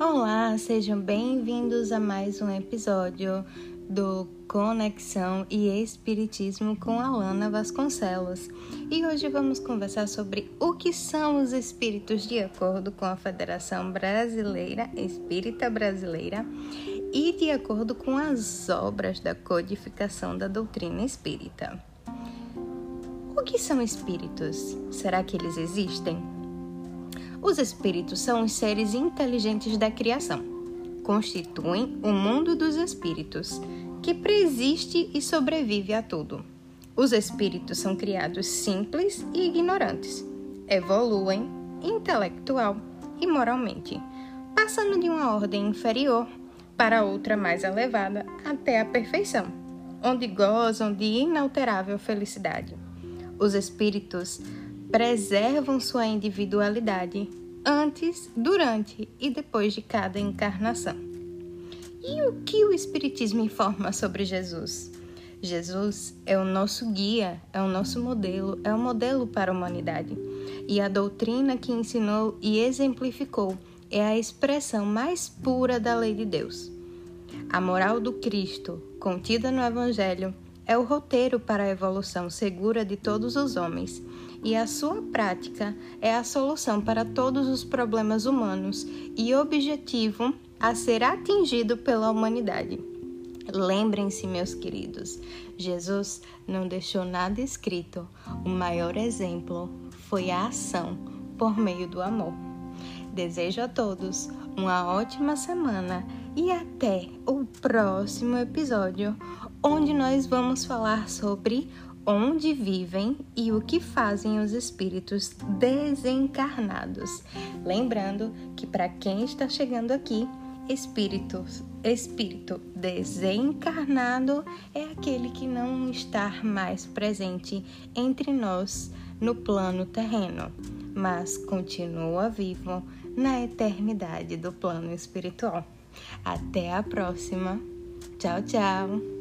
Olá, sejam bem-vindos a mais um episódio do Conexão e Espiritismo com Alana Vasconcelos. E hoje vamos conversar sobre o que são os espíritos de acordo com a Federação Brasileira Espírita Brasileira e de acordo com as obras da codificação da doutrina espírita. O que são espíritos? Será que eles existem? Os espíritos são os seres inteligentes da criação. Constituem o mundo dos espíritos, que preexiste e sobrevive a tudo. Os espíritos são criados simples e ignorantes. Evoluem intelectual e moralmente, passando de uma ordem inferior para outra mais elevada até a perfeição, onde gozam de inalterável felicidade. Os espíritos preservam sua individualidade antes, durante e depois de cada encarnação. E o que o Espiritismo informa sobre Jesus? Jesus é o nosso guia, é o nosso modelo, é o modelo para a humanidade. E a doutrina que ensinou e exemplificou é a expressão mais pura da lei de Deus. A moral do Cristo, contida no Evangelho, é o roteiro para a evolução segura de todos os homens e a sua prática é a solução para todos os problemas humanos e objetivo a ser atingido pela humanidade. Lembrem-se, meus queridos, Jesus não deixou nada escrito. O maior exemplo foi a ação por meio do amor. Desejo a todos uma ótima semana e até o próximo episódio, onde nós vamos falar sobre onde vivem e o que fazem os espíritos desencarnados. Lembrando que para quem está chegando aqui, espírito, espírito desencarnado é aquele que não está mais presente entre nós no plano terreno, mas continua vivo na eternidade do plano espiritual. Até a próxima. Tchau, tchau.